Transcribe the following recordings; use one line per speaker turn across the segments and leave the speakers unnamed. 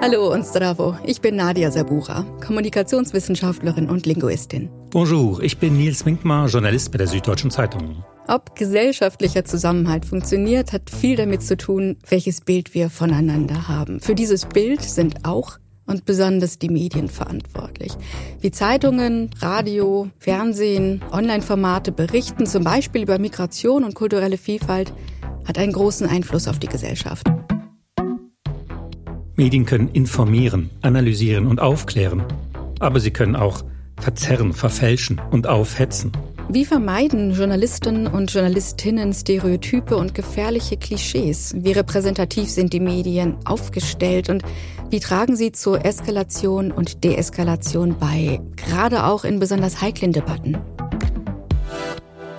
Hallo und Stravo, ich bin Nadia Sabura, Kommunikationswissenschaftlerin und Linguistin.
Bonjour, ich bin Nils Winkmar, Journalist bei der Süddeutschen Zeitung.
Ob gesellschaftlicher Zusammenhalt funktioniert, hat viel damit zu tun, welches Bild wir voneinander haben. Für dieses Bild sind auch und besonders die Medien verantwortlich. Wie Zeitungen, Radio, Fernsehen, Online-Formate berichten, zum Beispiel über Migration und kulturelle Vielfalt, hat einen großen Einfluss auf die Gesellschaft.
Medien können informieren, analysieren und aufklären. Aber sie können auch verzerren, verfälschen und aufhetzen.
Wie vermeiden Journalisten und Journalistinnen Stereotype und gefährliche Klischees? Wie repräsentativ sind die Medien aufgestellt und wie tragen sie zur Eskalation und Deeskalation bei, gerade auch in besonders heiklen Debatten?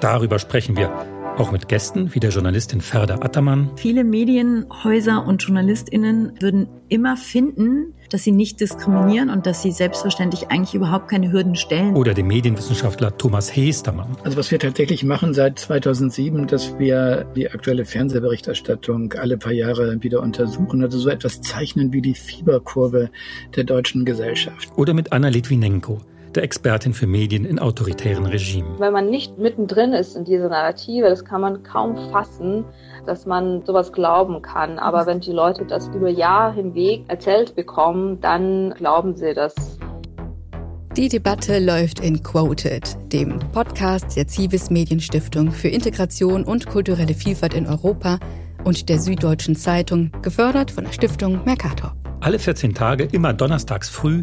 Darüber sprechen wir auch mit Gästen wie der Journalistin Ferda Attermann.
Viele Medienhäuser und JournalistInnen würden immer finden, dass sie nicht diskriminieren und dass sie selbstverständlich eigentlich überhaupt keine Hürden stellen.
Oder dem Medienwissenschaftler Thomas Hestermann.
Also was wir tatsächlich machen seit 2007, dass wir die aktuelle Fernsehberichterstattung alle paar Jahre wieder untersuchen, also so etwas zeichnen wie die Fieberkurve der deutschen Gesellschaft.
Oder mit Anna Litwinenko der Expertin für Medien in autoritären Regimen.
Wenn man nicht mittendrin ist in dieser Narrative, das kann man kaum fassen, dass man sowas glauben kann. Aber wenn die Leute das über Jahre hinweg erzählt bekommen, dann glauben sie das.
Die Debatte läuft in Quoted, dem Podcast der Civis Medienstiftung für Integration und kulturelle Vielfalt in Europa und der Süddeutschen Zeitung, gefördert von der Stiftung Mercator.
Alle 14 Tage, immer donnerstags früh